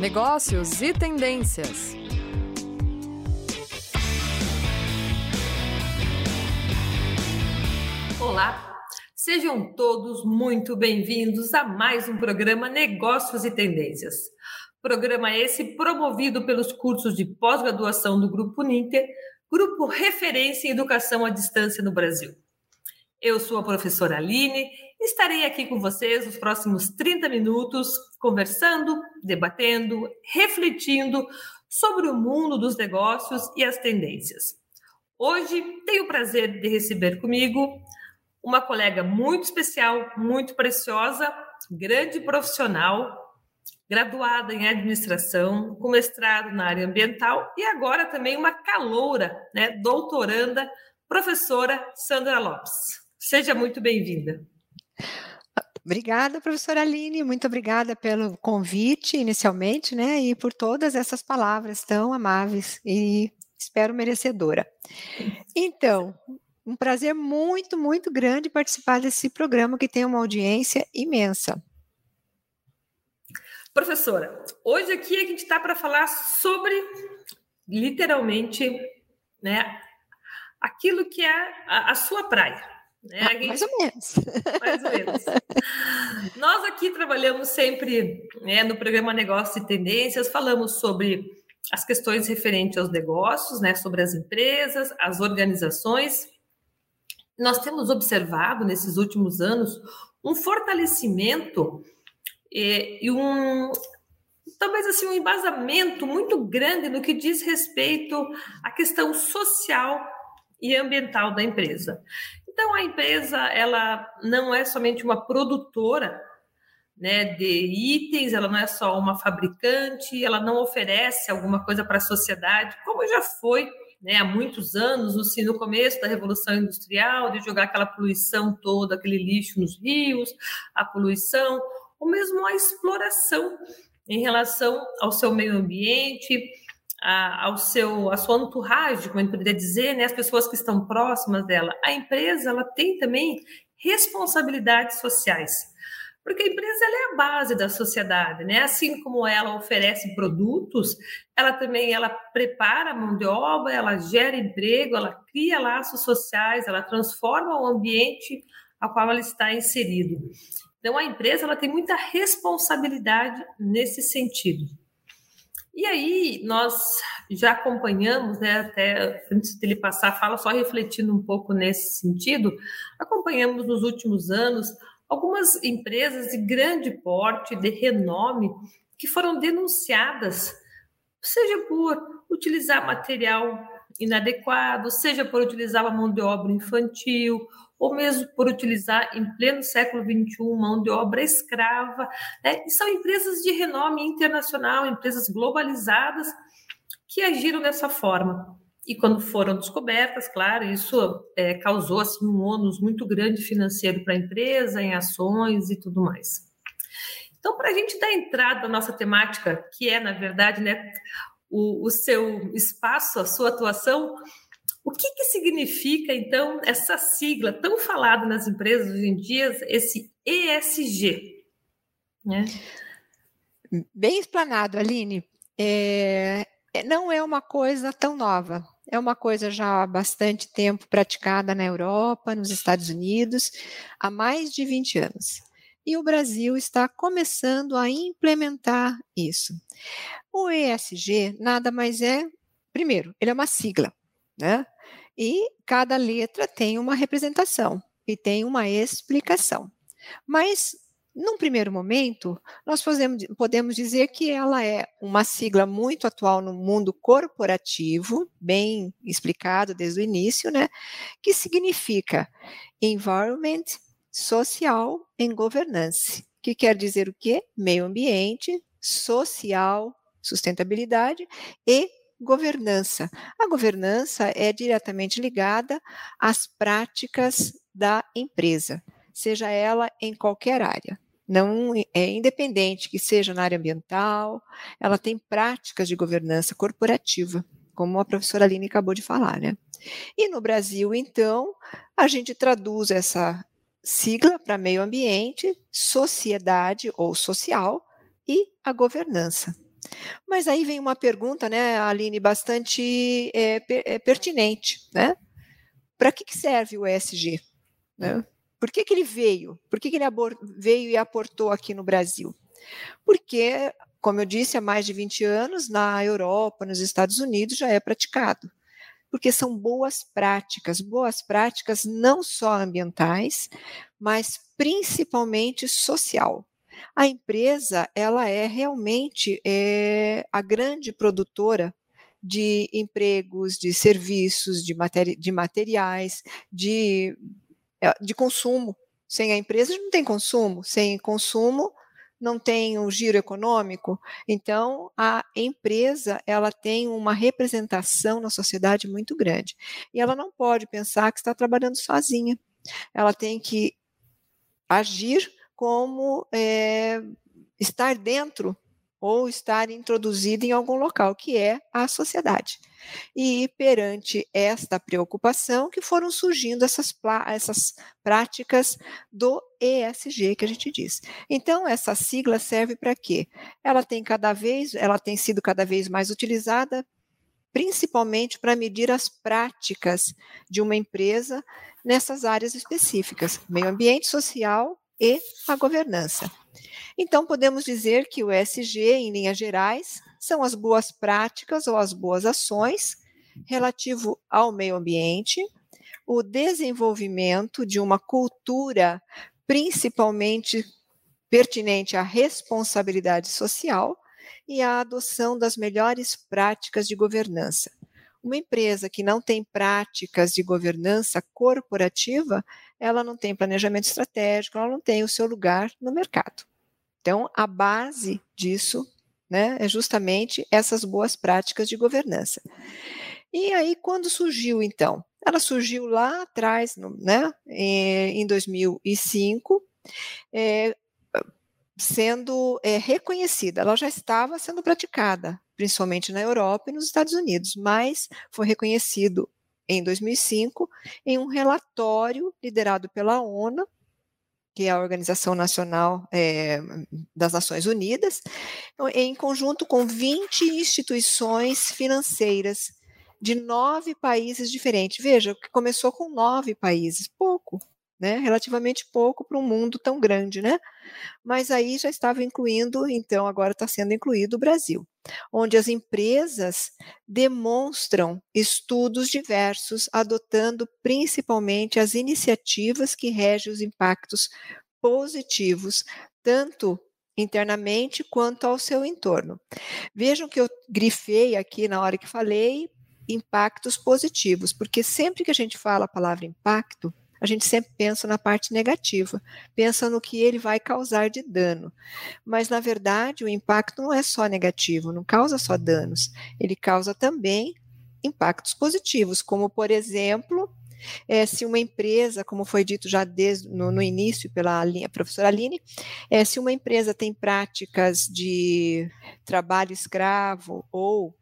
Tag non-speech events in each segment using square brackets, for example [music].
negócios e tendências. Olá, sejam todos muito bem-vindos a mais um programa Negócios e Tendências. Programa esse promovido pelos cursos de pós-graduação do Grupo Ninter, grupo referência em educação à distância no Brasil. Eu sou a professora Aline Estarei aqui com vocês nos próximos 30 minutos, conversando, debatendo, refletindo sobre o mundo dos negócios e as tendências. Hoje tenho o prazer de receber comigo uma colega muito especial, muito preciosa, grande profissional, graduada em administração, com mestrado na área ambiental e agora também uma caloura, né, doutoranda, professora Sandra Lopes. Seja muito bem-vinda. Obrigada, professora Aline, muito obrigada pelo convite inicialmente, né, e por todas essas palavras tão amáveis e espero merecedora. Então, um prazer muito, muito grande participar desse programa que tem uma audiência imensa. Professora, hoje aqui a gente está para falar sobre, literalmente, né, aquilo que é a, a sua praia né? Gente... Mais ou menos. Mais ou menos. Nós aqui trabalhamos sempre né, no programa Negócios e Tendências, falamos sobre as questões referentes aos negócios, né, sobre as empresas, as organizações. Nós temos observado nesses últimos anos um fortalecimento e, e um talvez assim um embasamento muito grande no que diz respeito à questão social e ambiental da empresa. Então a empresa ela não é somente uma produtora né, de itens, ela não é só uma fabricante, ela não oferece alguma coisa para a sociedade, como já foi né, há muitos anos, no começo da Revolução Industrial, de jogar aquela poluição toda, aquele lixo nos rios, a poluição, ou mesmo a exploração em relação ao seu meio ambiente, a, ao seu, a sua entourage, como a gente poderia dizer, né, as pessoas que estão próximas dela. A empresa ela tem também responsabilidades sociais, porque a empresa é a base da sociedade, né? Assim como ela oferece produtos, ela também ela prepara a mão de obra, ela gera emprego, ela cria laços sociais, ela transforma o ambiente a qual ela está inserido. Então a empresa ela tem muita responsabilidade nesse sentido. E aí, nós já acompanhamos, né, até antes dele passar a fala, só refletindo um pouco nesse sentido, acompanhamos nos últimos anos algumas empresas de grande porte, de renome, que foram denunciadas, seja por utilizar material inadequado, seja por utilizar a mão de obra infantil, ou mesmo por utilizar em pleno século XXI mão de obra escrava. Né? E são empresas de renome internacional, empresas globalizadas que agiram dessa forma. E quando foram descobertas, claro, isso é, causou assim, um ônus muito grande financeiro para a empresa, em ações e tudo mais. Então, para a gente dar entrada na nossa temática, que é, na verdade, né, o, o seu espaço, a sua atuação, o que, que significa, então, essa sigla tão falada nas empresas hoje em dia, esse ESG? Né? Bem explanado, Aline. É, é, não é uma coisa tão nova. É uma coisa já há bastante tempo praticada na Europa, nos Estados Unidos, há mais de 20 anos. E o Brasil está começando a implementar isso. O ESG nada mais é, primeiro, ele é uma sigla, né? E cada letra tem uma representação e tem uma explicação. Mas, num primeiro momento, nós podemos, podemos dizer que ela é uma sigla muito atual no mundo corporativo, bem explicado desde o início, né? Que significa Environment, Social and Governance, que quer dizer o quê? Meio ambiente, social, sustentabilidade e governança. A governança é diretamente ligada às práticas da empresa, seja ela em qualquer área. Não é independente que seja na área ambiental, ela tem práticas de governança corporativa, como a professora Aline acabou de falar, né? E no Brasil, então, a gente traduz essa sigla para meio ambiente, sociedade ou social e a governança. Mas aí vem uma pergunta, né, Aline, bastante é, é, pertinente, né? Para que, que, serve o ESG? Né? Por que, que ele veio? Por que, que ele veio e aportou aqui no Brasil? Porque, como eu disse, há mais de 20 anos, na Europa, nos Estados Unidos, já é praticado. Porque são boas práticas, boas práticas não só ambientais, mas principalmente social. A empresa, ela é realmente é, a grande produtora de empregos, de serviços, de, materi de materiais, de, eh, de consumo. Sem a empresa não tem consumo, sem consumo não tem um giro econômico. Então, a empresa ela tem uma representação na sociedade muito grande. E ela não pode pensar que está trabalhando sozinha. Ela tem que agir como é, estar dentro ou estar introduzida em algum local, que é a sociedade. E perante esta preocupação que foram surgindo essas, essas práticas do ESG que a gente diz. Então essa sigla serve para quê? Ela tem cada vez, ela tem sido cada vez mais utilizada principalmente para medir as práticas de uma empresa nessas áreas específicas, meio ambiente, social e a governança. Então, podemos dizer que o ESG, em linhas gerais, são as boas práticas ou as boas ações relativo ao meio ambiente, o desenvolvimento de uma cultura principalmente pertinente à responsabilidade social e a adoção das melhores práticas de governança. Uma empresa que não tem práticas de governança corporativa, ela não tem planejamento estratégico, ela não tem o seu lugar no mercado. Então, a base disso né, é justamente essas boas práticas de governança. E aí, quando surgiu, então? Ela surgiu lá atrás, né, em 2005, é, sendo é, reconhecida. Ela já estava sendo praticada, principalmente na Europa e nos Estados Unidos, mas foi reconhecido em 2005 em um relatório liderado pela ONU, que é a Organização Nacional é, das Nações Unidas, em conjunto com 20 instituições financeiras de nove países diferentes. Veja, que começou com nove países, pouco, né? Relativamente pouco para um mundo tão grande, né? Mas aí já estava incluindo, então agora está sendo incluído o Brasil, onde as empresas demonstram estudos diversos, adotando principalmente as iniciativas que regem os impactos positivos, tanto internamente quanto ao seu entorno. Vejam que eu grifei aqui na hora que falei impactos positivos, porque sempre que a gente fala a palavra impacto, a gente sempre pensa na parte negativa, pensa no que ele vai causar de dano. Mas, na verdade, o impacto não é só negativo, não causa só danos, ele causa também impactos positivos, como, por exemplo, é, se uma empresa, como foi dito já desde no, no início pela linha, professora Aline, é, se uma empresa tem práticas de trabalho escravo ou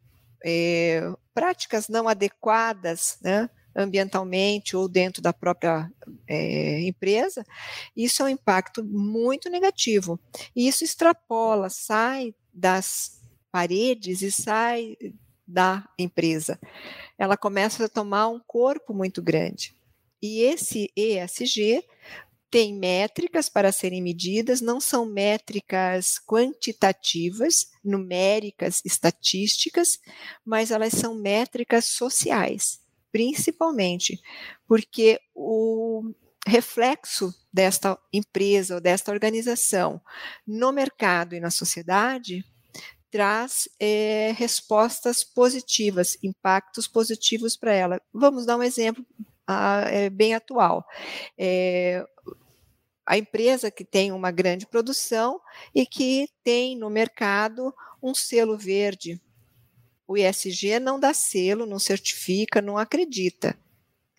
é, práticas não adequadas, né, ambientalmente ou dentro da própria é, empresa, isso é um impacto muito negativo. E isso extrapola, sai das paredes e sai da empresa. Ela começa a tomar um corpo muito grande. E esse ESG tem métricas para serem medidas, não são métricas quantitativas, numéricas, estatísticas, mas elas são métricas sociais principalmente porque o reflexo desta empresa ou desta organização no mercado e na sociedade traz é, respostas positivas, impactos positivos para ela. Vamos dar um exemplo ah, é, bem atual. É, a empresa que tem uma grande produção e que tem no mercado um selo verde, o ISG não dá selo, não certifica, não acredita.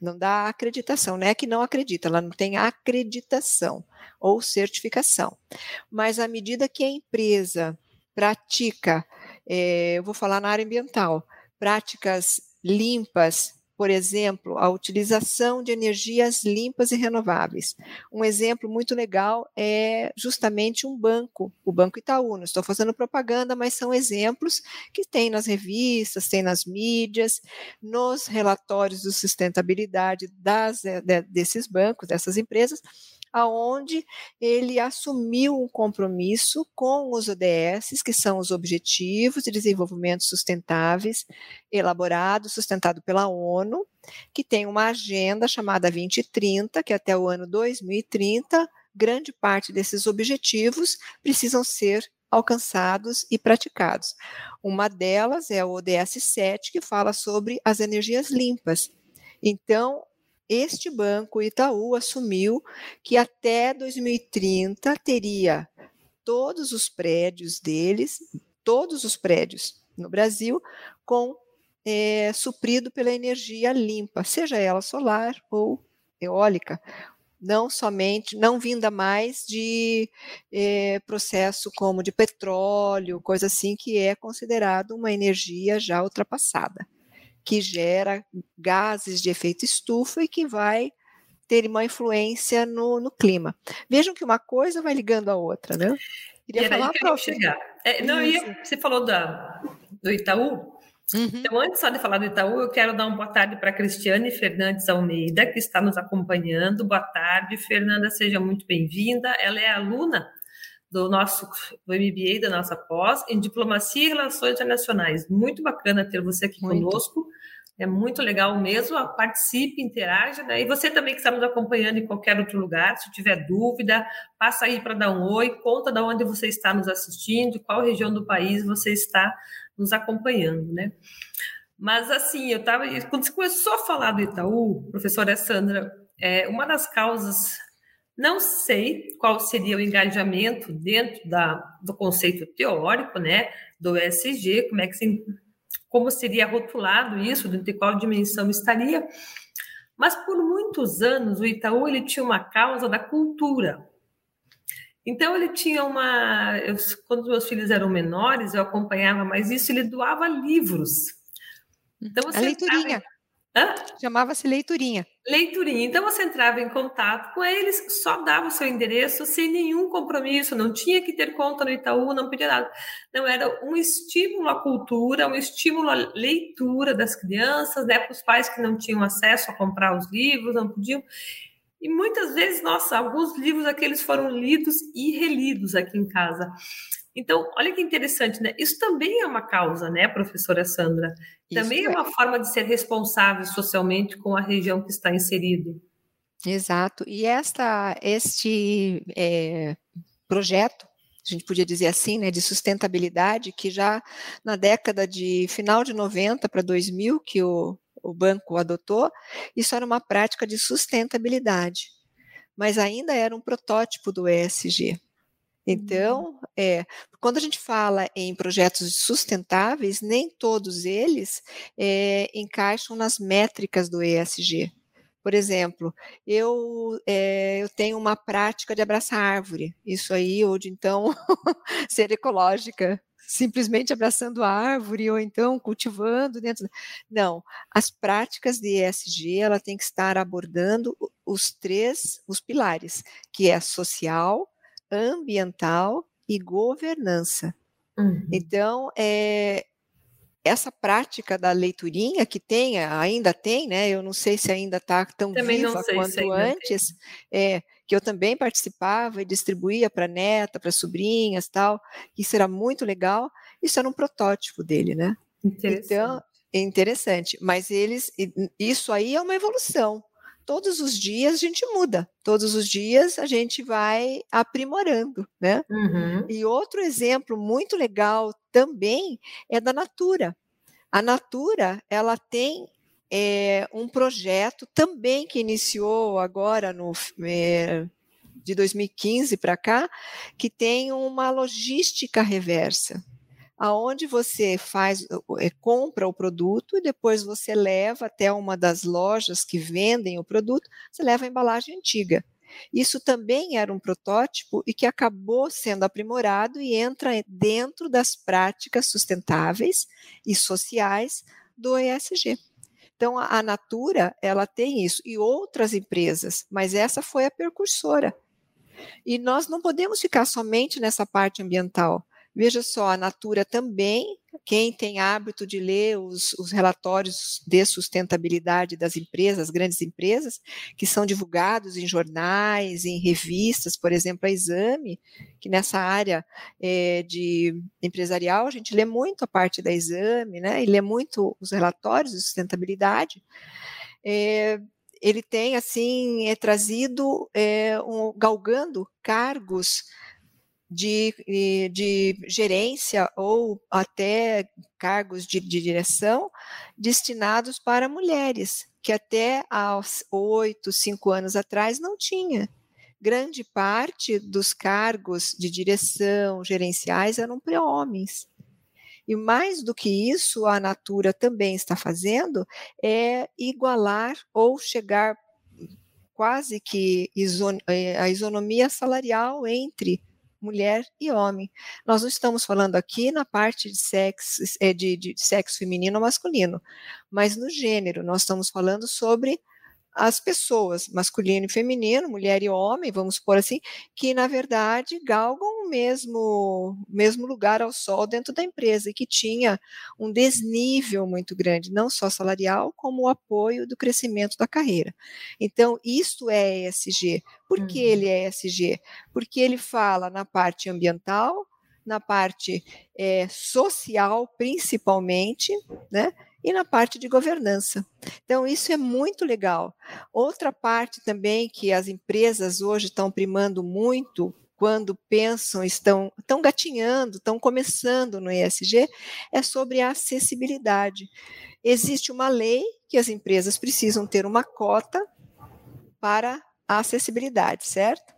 Não dá acreditação, não é que não acredita, ela não tem acreditação ou certificação. Mas à medida que a empresa pratica, é, eu vou falar na área ambiental, práticas limpas por exemplo, a utilização de energias limpas e renováveis. Um exemplo muito legal é justamente um banco, o Banco Itaú. Não estou fazendo propaganda, mas são exemplos que tem nas revistas, tem nas mídias, nos relatórios de sustentabilidade das, eh, desses bancos, dessas empresas, aonde ele assumiu um compromisso com os ODS, que são os Objetivos de Desenvolvimento Sustentáveis, elaborado, sustentado pela ONU, que tem uma agenda chamada 2030, que até o ano 2030, grande parte desses objetivos precisam ser alcançados e praticados. Uma delas é o ODS 7, que fala sobre as energias limpas. Então, este banco, Itaú, assumiu que até 2030 teria todos os prédios deles, todos os prédios no Brasil, com é, suprido pela energia limpa, seja ela solar ou eólica, não somente, não vinda mais de é, processo como de petróleo, coisa assim, que é considerado uma energia já ultrapassada que gera gases de efeito estufa e que vai ter uma influência no, no clima. Vejam que uma coisa vai ligando a outra, né? Queria falar para chegar. É, não, ia, você falou da, do Itaú. Uhum. Então, antes só de falar do Itaú, eu quero dar uma boa tarde para a Cristiane Fernandes Almeida, que está nos acompanhando. Boa tarde, Fernanda, seja muito bem-vinda. Ela é aluna do nosso do MBA da nossa pós em Diplomacia e Relações Internacionais. Muito bacana ter você aqui muito. conosco. É muito legal mesmo. Participe, interaja. Né? E você também que está nos acompanhando em qualquer outro lugar, se tiver dúvida, passa aí para dar um oi, conta de onde você está nos assistindo, qual região do país você está nos acompanhando, né? Mas assim, eu estava. Quando você começou a falar do Itaú, professora Sandra, é, uma das causas não sei qual seria o engajamento dentro da, do conceito teórico, né, do ESG, como é que se, como seria rotulado isso, de qual dimensão estaria. Mas por muitos anos o Itaú ele tinha uma causa da cultura. Então ele tinha uma, eu, quando meus filhos eram menores, eu acompanhava mais isso, ele doava livros. Então você a leiturinha. Chamava-se leiturinha. Leiturinha. Então você entrava em contato com eles, só dava o seu endereço sem nenhum compromisso, não tinha que ter conta no Itaú, não pedia nada. Não era um estímulo à cultura, um estímulo à leitura das crianças, né, para os pais que não tinham acesso a comprar os livros, não podiam. E muitas vezes, nossa, alguns livros aqueles foram lidos e relidos aqui em casa. Então, olha que interessante, né? Isso também é uma causa, né, professora Sandra? Também é. é uma forma de ser responsável socialmente com a região que está inserido. Exato. E esta, este é, projeto, a gente podia dizer assim, né, de sustentabilidade, que já na década de final de 90 para 2000, que o, o banco adotou, isso era uma prática de sustentabilidade, mas ainda era um protótipo do ESG. Então, uhum. é, quando a gente fala em projetos sustentáveis, nem todos eles é, encaixam nas métricas do ESG. Por exemplo, eu, é, eu tenho uma prática de abraçar árvore, isso aí, ou de então [laughs] ser ecológica, simplesmente abraçando a árvore ou então cultivando dentro. Não, as práticas de ESG ela tem que estar abordando os três, os pilares, que é social, ambiental e governança. Uhum. Então, é, essa prática da leiturinha que tem, ainda tem, né? Eu não sei se ainda está tão também viva quanto antes, é, que eu também participava e distribuía para neta, para sobrinhas, tal. Isso era muito legal. Isso era um protótipo dele, né? Então, é interessante. Mas eles, isso aí é uma evolução todos os dias a gente muda, todos os dias a gente vai aprimorando, né? Uhum. E outro exemplo muito legal também é da Natura. A Natura, ela tem é, um projeto também que iniciou agora no é, de 2015 para cá, que tem uma logística reversa aonde você faz, é, compra o produto e depois você leva até uma das lojas que vendem o produto, você leva a embalagem antiga. Isso também era um protótipo e que acabou sendo aprimorado e entra dentro das práticas sustentáveis e sociais do ESG. Então, a, Natura, ela tem isso, e outras empresas, mas essa foi a precursora. E nós não podemos ficar somente nessa parte ambiental. Veja só, a Natura também, quem tem hábito de ler os, os, relatórios de sustentabilidade das empresas, grandes empresas, que são divulgados em jornais, em revistas, por exemplo, a Exame, que nessa área é, de empresarial a gente lê muito a parte da Exame, né, e lê muito os relatórios de sustentabilidade. É, ele tem assim é trazido é, um, galgando cargos de, de gerência ou até cargos de, de direção destinados para mulheres, que até aos oito, cinco anos atrás não tinha. Grande parte dos cargos de direção gerenciais eram para homens. E mais do que isso, a Natura também está fazendo é igualar ou chegar quase que eh, a isonomia salarial entre mulher e homem. Nós não estamos falando aqui na parte de sexo, eh, de, de sexo feminino ou masculino, mas no gênero, nós estamos falando sobre as pessoas, masculino e feminino, mulher e homem, vamos por assim, que na verdade galgam o mesmo, mesmo lugar ao sol dentro da empresa e que tinha um desnível muito grande, não só salarial, como o apoio do crescimento da carreira. Então, isto é ESG. Por que uhum. ele é ESG? Porque ele fala na parte ambiental, na parte é, social, principalmente, né? e na parte de governança. Então, isso é muito legal. Outra parte também que as empresas hoje estão primando muito quando pensam, estão, estão gatinhando, estão começando no ESG, é sobre a acessibilidade. Existe uma lei que as empresas precisam ter uma cota para a acessibilidade, certo?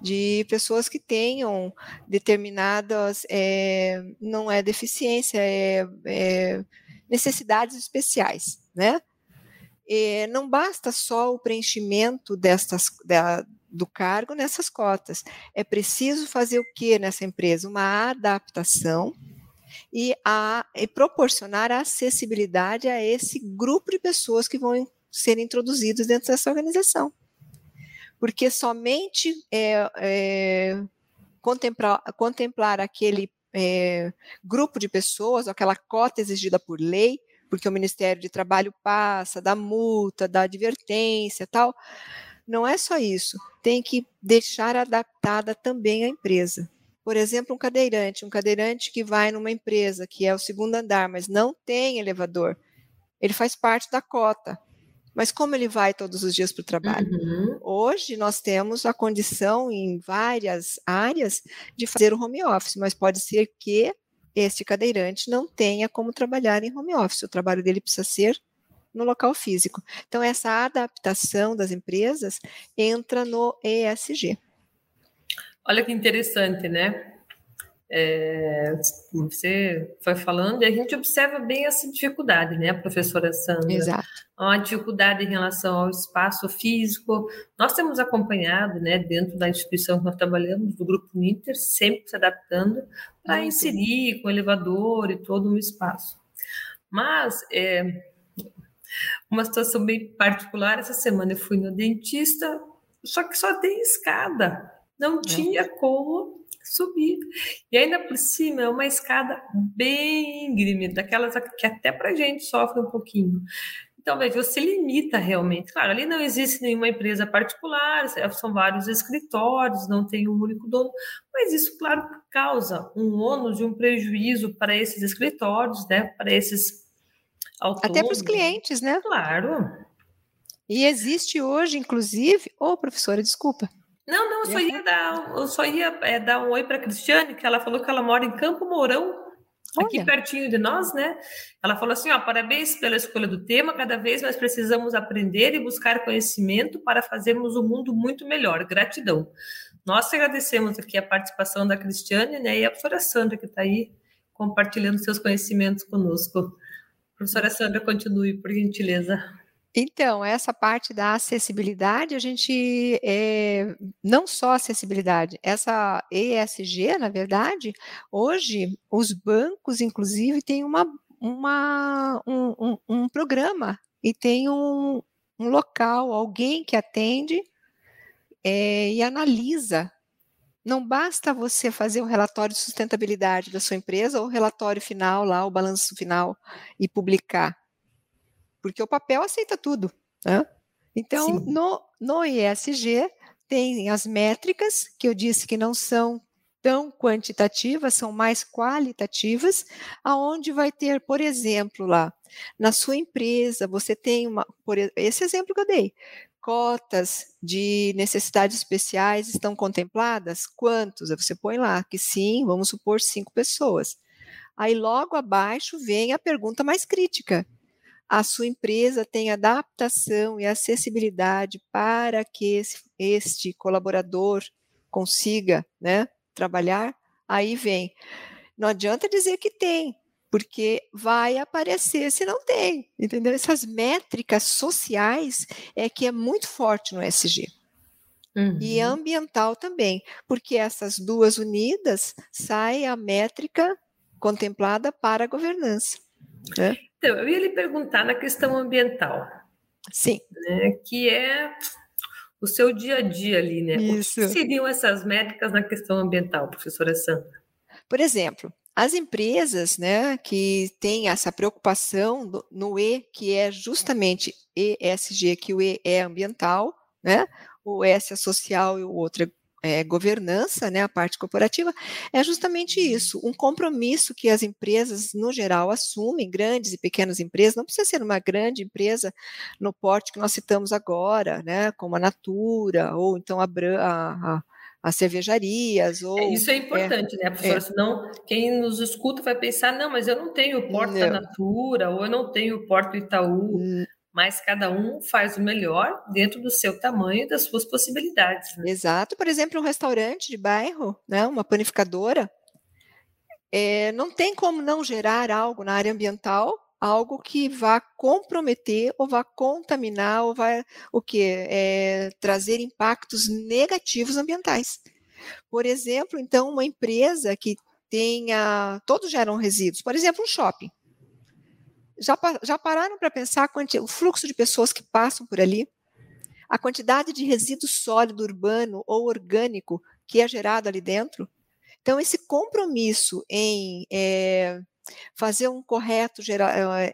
De pessoas que tenham determinadas, é, não é deficiência, é, é necessidades especiais, né? E não basta só o preenchimento destas, da, do cargo nessas cotas. É preciso fazer o que nessa empresa? Uma adaptação e, a, e proporcionar acessibilidade a esse grupo de pessoas que vão ser introduzidos dentro dessa organização. Porque somente é, é, contemplar, contemplar aquele é, grupo de pessoas, aquela cota exigida por lei, porque o Ministério de Trabalho passa, da multa, da advertência tal. Não é só isso, tem que deixar adaptada também a empresa. Por exemplo, um cadeirante, um cadeirante que vai numa empresa que é o segundo andar, mas não tem elevador, ele faz parte da cota. Mas como ele vai todos os dias para o trabalho? Uhum. Hoje nós temos a condição em várias áreas de fazer o home office, mas pode ser que este cadeirante não tenha como trabalhar em home office. O trabalho dele precisa ser no local físico. Então, essa adaptação das empresas entra no ESG. Olha que interessante, né? É, você foi falando e a gente observa bem essa dificuldade, né, professora Sandra? Exato. Uma dificuldade em relação ao espaço físico. Nós temos acompanhado, né, dentro da instituição que nós trabalhamos, do Grupo Ninter, sempre se adaptando para inserir com elevador e todo um espaço. Mas, é, uma situação bem particular, essa semana eu fui no dentista, só que só tem escada. Não é. tinha como subir. E ainda por cima é uma escada bem íngreme, daquelas que até para a gente sofre um pouquinho. Então, veja, você limita realmente. Claro, ali não existe nenhuma empresa particular, são vários escritórios, não tem um único dono, mas isso, claro, causa um ônus e um prejuízo para esses escritórios, né? Para esses Até para os clientes, né? Claro. E existe hoje, inclusive, ô oh, professora, desculpa, não, não, eu só ia dar, eu só ia é, dar um oi para a Cristiane, que ela falou que ela mora em Campo Mourão, aqui Olha. pertinho de nós, né? Ela falou assim: ó, parabéns pela escolha do tema. Cada vez nós precisamos aprender e buscar conhecimento para fazermos o mundo muito melhor. Gratidão. Nós agradecemos aqui a participação da Cristiane né, e a professora Sandra, que está aí compartilhando seus conhecimentos conosco. Professora Sandra, continue, por gentileza. Então, essa parte da acessibilidade, a gente, é, não só acessibilidade, essa ESG, na verdade, hoje, os bancos, inclusive, têm uma, uma, um, um, um programa e tem um, um local, alguém que atende é, e analisa. Não basta você fazer o relatório de sustentabilidade da sua empresa ou o relatório final lá, o balanço final e publicar, porque o papel aceita tudo. Né? Então, no, no ESG tem as métricas que eu disse que não são tão quantitativas, são mais qualitativas, aonde vai ter, por exemplo, lá na sua empresa, você tem uma, por esse exemplo que eu dei, cotas de necessidades especiais estão contempladas? Quantos? Você põe lá que sim, vamos supor cinco pessoas. Aí logo abaixo vem a pergunta mais crítica. A sua empresa tem adaptação e acessibilidade para que esse, este colaborador consiga né, trabalhar? Aí vem. Não adianta dizer que tem, porque vai aparecer se não tem, entendeu? Essas métricas sociais é que é muito forte no SG. Uhum. E ambiental também, porque essas duas unidas sai a métrica contemplada para a governança. Né? Então, eu ia lhe perguntar na questão ambiental. Sim. Né, que é o seu dia a dia ali, né? Isso. O que seriam essas métricas na questão ambiental, professora Sandra? Por exemplo, as empresas né, que têm essa preocupação no E, que é justamente ESG, que o E é ambiental, né, o S é social e o outro é, é governança, né, a parte corporativa, é justamente isso, um compromisso que as empresas, no geral, assumem, grandes e pequenas empresas, não precisa ser uma grande empresa no porte que nós citamos agora, né, como a Natura, ou então a, a, as cervejarias. É, ou, isso é importante, é, né, professora? É. Senão quem nos escuta vai pensar, não, mas eu não tenho o Porto da Natura, ou eu não tenho o Porto Itaú. Hum. Mas cada um faz o melhor dentro do seu tamanho e das suas possibilidades. Né? Exato. Por exemplo, um restaurante de bairro, né, uma panificadora, é, não tem como não gerar algo na área ambiental algo que vá comprometer ou vá contaminar ou vai o que é, trazer impactos negativos ambientais. Por exemplo, então uma empresa que tenha todos geram resíduos, por exemplo, um shopping. Já, já pararam para pensar o fluxo de pessoas que passam por ali? A quantidade de resíduo sólido urbano ou orgânico que é gerado ali dentro? Então, esse compromisso em é, fazer um correto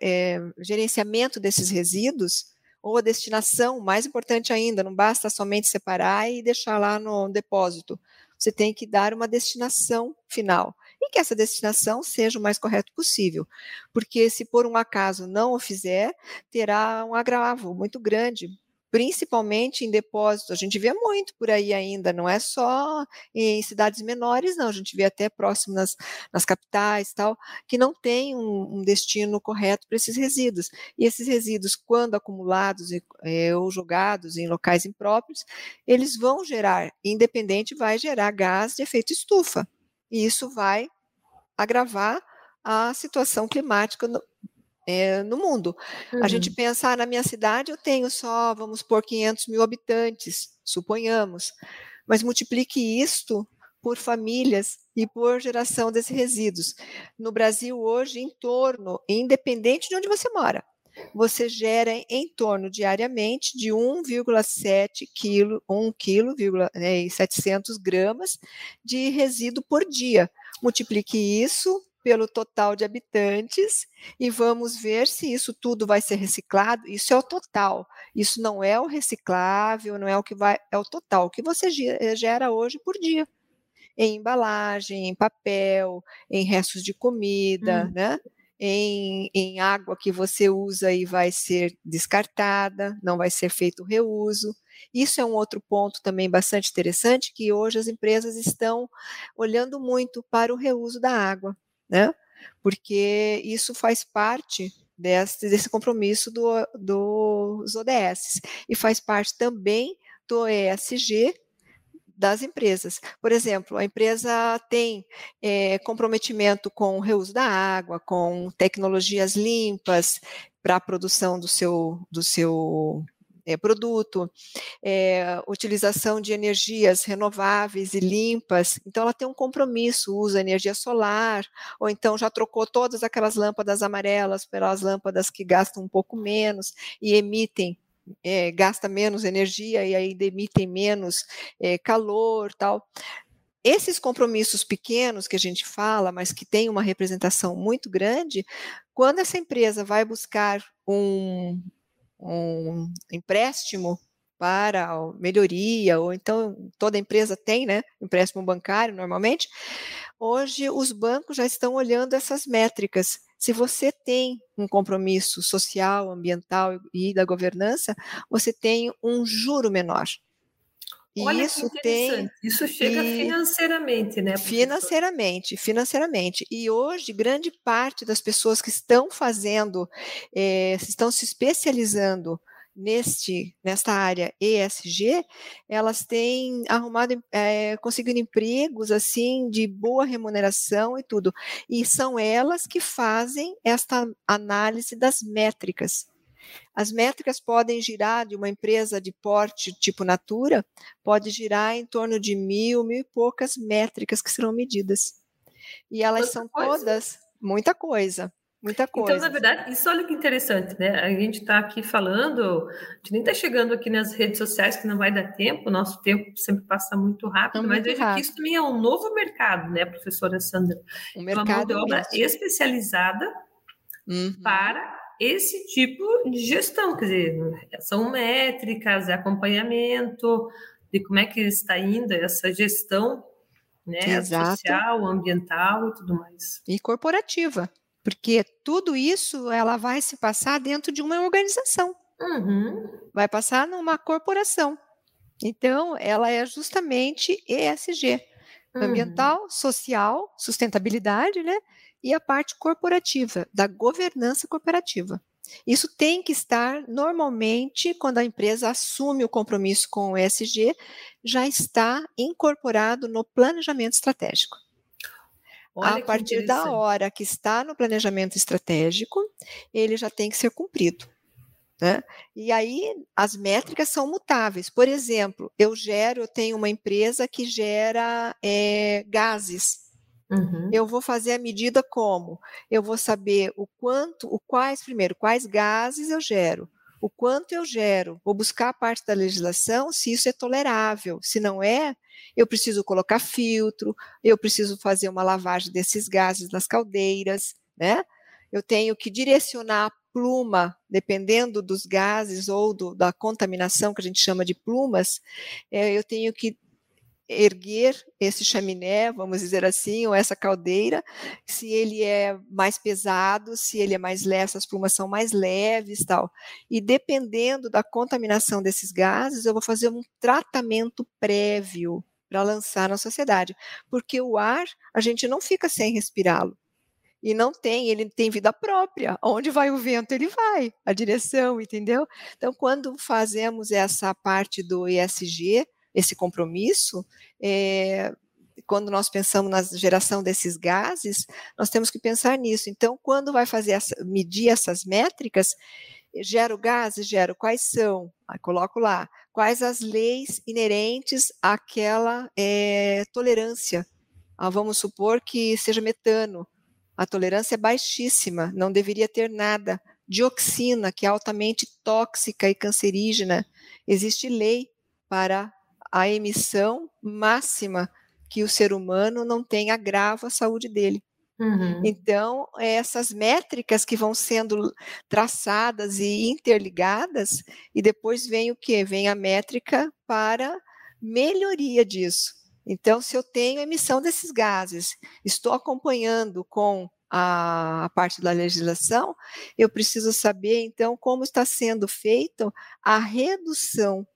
é, gerenciamento desses resíduos, ou a destinação, mais importante ainda, não basta somente separar e deixar lá no depósito. Você tem que dar uma destinação final. E que essa destinação seja o mais correto possível. Porque se por um acaso não o fizer, terá um agravo muito grande principalmente em depósitos. A gente vê muito por aí ainda, não é só em cidades menores, não, a gente vê até próximo nas, nas capitais tal, que não tem um, um destino correto para esses resíduos. E esses resíduos, quando acumulados é, ou jogados em locais impróprios, eles vão gerar, independente, vai gerar gás de efeito estufa. E isso vai agravar a situação climática é, no mundo. Uhum. A gente pensa, ah, na minha cidade eu tenho só, vamos por 500 mil habitantes, suponhamos, mas multiplique isto por famílias e por geração desses resíduos. No Brasil, hoje, em torno, independente de onde você mora, você gera em torno diariamente de 1,7 kg, 1 kg, né, 700 gramas de resíduo por dia. Multiplique isso pelo total de habitantes e vamos ver se isso tudo vai ser reciclado. Isso é o total. Isso não é o reciclável, não é o que vai, é o total o que você eh, gera hoje por dia. Em embalagem, em papel, em restos de comida, hum. né? Em, em água que você usa e vai ser descartada, não vai ser feito reuso. Isso é um outro ponto também bastante interessante, que hoje as empresas estão olhando muito para o reuso da água né? Porque isso faz parte desse, desse compromisso do, dos ODS e faz parte também do ESG das empresas. Por exemplo, a empresa tem é, comprometimento com o reuso da água, com tecnologias limpas para a produção do seu, do seu é, produto, é, utilização de energias renováveis e limpas. Então, ela tem um compromisso, usa energia solar, ou então já trocou todas aquelas lâmpadas amarelas pelas lâmpadas que gastam um pouco menos e emitem é, gasta menos energia e aí emitem menos calor, tal. Esses compromissos pequenos que a gente fala, mas que têm uma representação muito grande, quando essa empresa vai buscar um, um empréstimo para melhoria, ou então toda empresa tem, né, empréstimo bancário normalmente, hoje os bancos já estão olhando essas métricas. Se você tem um compromisso social, ambiental e da governança, você tem um juro menor. Olha isso tem isso chega e, financeiramente, né? Financeiramente, financeiramente. E hoje grande parte das pessoas que estão fazendo, é, estão se especializando neste nesta área ESG, elas têm arrumado, é, conseguido empregos assim de boa remuneração e tudo. E são elas que fazem esta análise das métricas. As métricas podem girar de uma empresa de porte tipo Natura, pode girar em torno de mil, mil e poucas métricas que serão medidas. E elas muita são coisa. todas muita coisa. Muita coisa. Então, na verdade, isso olha que interessante, né? A gente está aqui falando, a gente nem está chegando aqui nas redes sociais, que não vai dar tempo, nosso tempo sempre passa muito rápido, é muito mas veja rápido. que isso também é um novo mercado, né, professora Sandra? Um mercado uma mão de obra mesmo. especializada uhum. para esse tipo de gestão, quer dizer, são métricas, é acompanhamento de como é que está indo essa gestão né, social, ambiental e tudo mais. E corporativa, porque tudo isso ela vai se passar dentro de uma organização. Uhum. Vai passar numa corporação. Então, ela é justamente ESG. Uhum. Ambiental, social, sustentabilidade, né? E a parte corporativa, da governança corporativa. Isso tem que estar normalmente, quando a empresa assume o compromisso com o ESG, já está incorporado no planejamento estratégico. Olha a partir da hora que está no planejamento estratégico, ele já tem que ser cumprido. Né? E aí as métricas são mutáveis. Por exemplo, eu gero, eu tenho uma empresa que gera é, gases Uhum. Eu vou fazer a medida como? Eu vou saber o quanto, o quais, primeiro, quais gases eu gero, o quanto eu gero, vou buscar a parte da legislação se isso é tolerável. Se não é, eu preciso colocar filtro, eu preciso fazer uma lavagem desses gases nas caldeiras, né? Eu tenho que direcionar a pluma, dependendo dos gases ou do, da contaminação que a gente chama de plumas, é, eu tenho que erguer esse chaminé, vamos dizer assim, ou essa caldeira, se ele é mais pesado, se ele é mais leve, essas plumas são mais leves, tal. E dependendo da contaminação desses gases, eu vou fazer um tratamento prévio para lançar na sociedade, porque o ar a gente não fica sem respirá-lo. E não tem, ele tem vida própria. Onde vai o vento, ele vai, a direção, entendeu? Então, quando fazemos essa parte do ESG, esse compromisso, é, quando nós pensamos na geração desses gases, nós temos que pensar nisso. Então, quando vai fazer essa, medir essas métricas, gero gases, gero quais são, aí coloco lá, quais as leis inerentes àquela é, tolerância. Ah, vamos supor que seja metano. A tolerância é baixíssima, não deveria ter nada. Dioxina, que é altamente tóxica e cancerígena, existe lei para a emissão máxima que o ser humano não tem agravo à saúde dele. Uhum. Então, essas métricas que vão sendo traçadas e interligadas, e depois vem o que? Vem a métrica para melhoria disso. Então, se eu tenho emissão desses gases, estou acompanhando com a, a parte da legislação, eu preciso saber, então, como está sendo feita a redução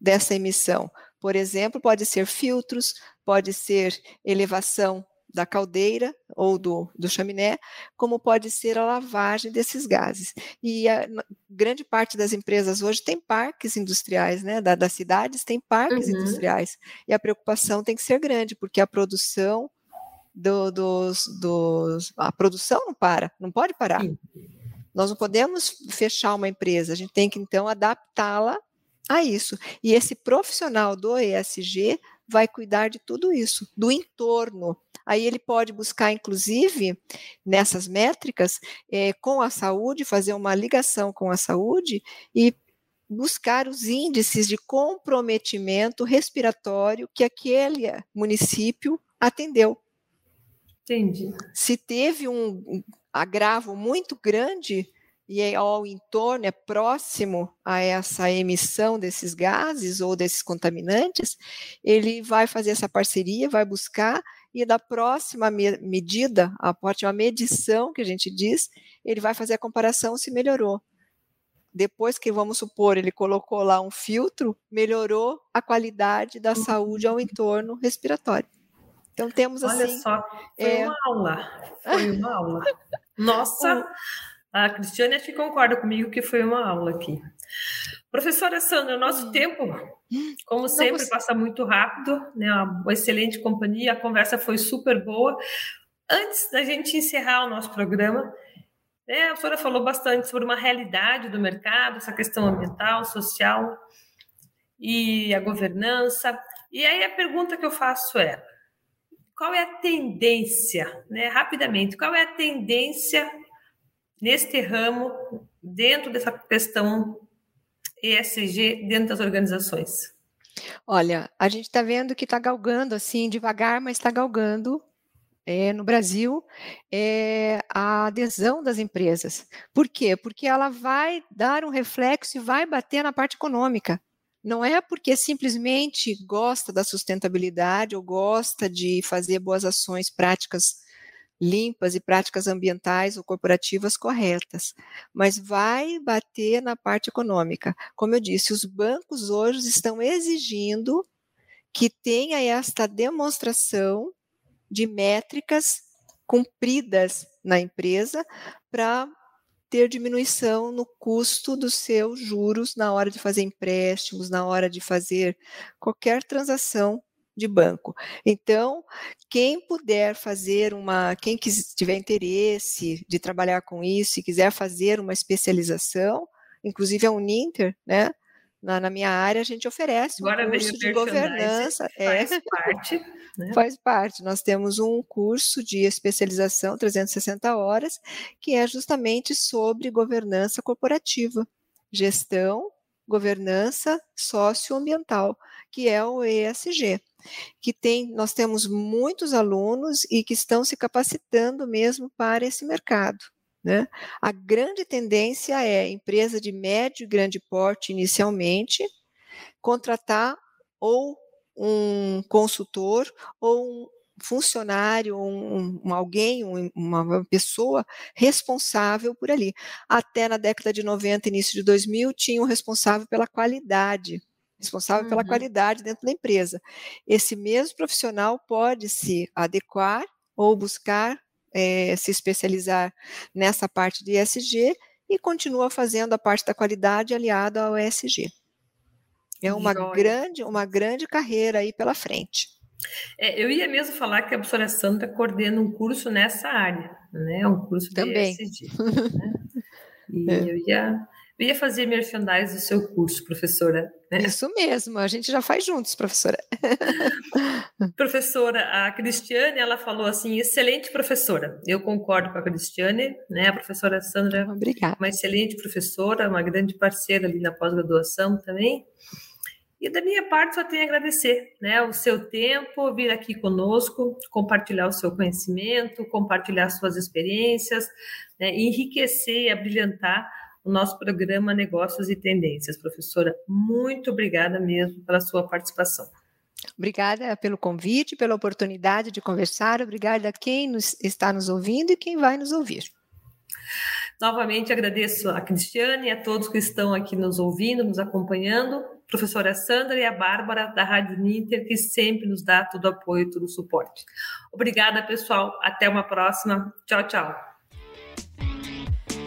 dessa emissão. Por exemplo, pode ser filtros, pode ser elevação da caldeira ou do, do chaminé, como pode ser a lavagem desses gases. E a grande parte das empresas hoje tem parques industriais, né? Da, das cidades tem parques uhum. industriais. E a preocupação tem que ser grande, porque a produção do, dos, dos, a produção não para, não pode parar. Sim. Nós não podemos fechar uma empresa, a gente tem que então adaptá-la a isso. E esse profissional do ESG vai cuidar de tudo isso, do entorno. Aí ele pode buscar, inclusive, nessas métricas, é, com a saúde, fazer uma ligação com a saúde e buscar os índices de comprometimento respiratório que aquele município atendeu. Entendi. Se teve um agravo muito grande e é ao entorno é próximo a essa emissão desses gases ou desses contaminantes, ele vai fazer essa parceria, vai buscar e da próxima me medida, a próxima medição que a gente diz, ele vai fazer a comparação se melhorou. Depois que, vamos supor, ele colocou lá um filtro, melhorou a qualidade da saúde ao entorno respiratório. Então temos assim. Olha só, foi é... uma aula. Foi uma aula. Nossa, [laughs] a Cristiane acho que concorda comigo que foi uma aula aqui. Professora Sandra, nosso hum. tempo, como sempre, passa muito rápido, né? Uma excelente companhia, a conversa foi super boa. Antes da gente encerrar o nosso programa, né, a senhora falou bastante sobre uma realidade do mercado, essa questão ambiental, social e a governança. E aí a pergunta que eu faço é: qual é a tendência, né, rapidamente, qual é a tendência neste ramo, dentro dessa questão ESG, dentro das organizações? Olha, a gente está vendo que está galgando assim, devagar, mas está galgando é, no Brasil é, a adesão das empresas. Por quê? Porque ela vai dar um reflexo e vai bater na parte econômica. Não é porque simplesmente gosta da sustentabilidade ou gosta de fazer boas ações práticas limpas e práticas ambientais ou corporativas corretas, mas vai bater na parte econômica. Como eu disse, os bancos hoje estão exigindo que tenha esta demonstração de métricas cumpridas na empresa para ter diminuição no custo dos seus juros na hora de fazer empréstimos, na hora de fazer qualquer transação de banco. Então, quem puder fazer uma, quem tiver interesse de trabalhar com isso e quiser fazer uma especialização, inclusive a Uninter, né? Na, na minha área a gente oferece Agora um curso de governança. É. Faz é, parte. Né? Faz parte. Nós temos um curso de especialização 360 horas, que é justamente sobre governança corporativa, gestão, governança socioambiental, que é o ESG que tem, nós temos muitos alunos e que estão se capacitando mesmo para esse mercado. Né? A grande tendência é empresa de médio e grande porte inicialmente contratar ou um consultor ou um funcionário, um, um alguém, um, uma pessoa responsável por ali. Até na década de 90, início de 2000, tinha um responsável pela qualidade responsável uhum. pela qualidade dentro da empresa. Esse mesmo profissional pode se adequar ou buscar é, se especializar nessa parte de ESG e continua fazendo a parte da qualidade aliada ao ESG. É uma grande, uma grande carreira aí pela frente. É, eu ia mesmo falar que a professora Sandra coordena um curso nessa área, né? Um curso Também. de ESG. [laughs] Né? E é. eu ia eu ia fazer merchandise do seu curso, professora. Né? Isso mesmo, a gente já faz juntos, professora. [laughs] professora, a Cristiane, ela falou assim, excelente professora. Eu concordo com a Cristiane, né? A professora Sandra, Obrigada. uma excelente professora, uma grande parceira ali na pós-graduação também. E da minha parte, só tenho a agradecer né, o seu tempo, vir aqui conosco, compartilhar o seu conhecimento, compartilhar suas experiências, né, enriquecer e abrilhantar o nosso programa Negócios e Tendências. Professora, muito obrigada mesmo pela sua participação. Obrigada pelo convite, pela oportunidade de conversar. Obrigada a quem nos, está nos ouvindo e quem vai nos ouvir. Novamente agradeço a Cristiane e a todos que estão aqui nos ouvindo, nos acompanhando, professora Sandra e a Bárbara da Rádio Ninter, que sempre nos dá todo o apoio, todo o suporte. Obrigada, pessoal. Até uma próxima. Tchau, tchau.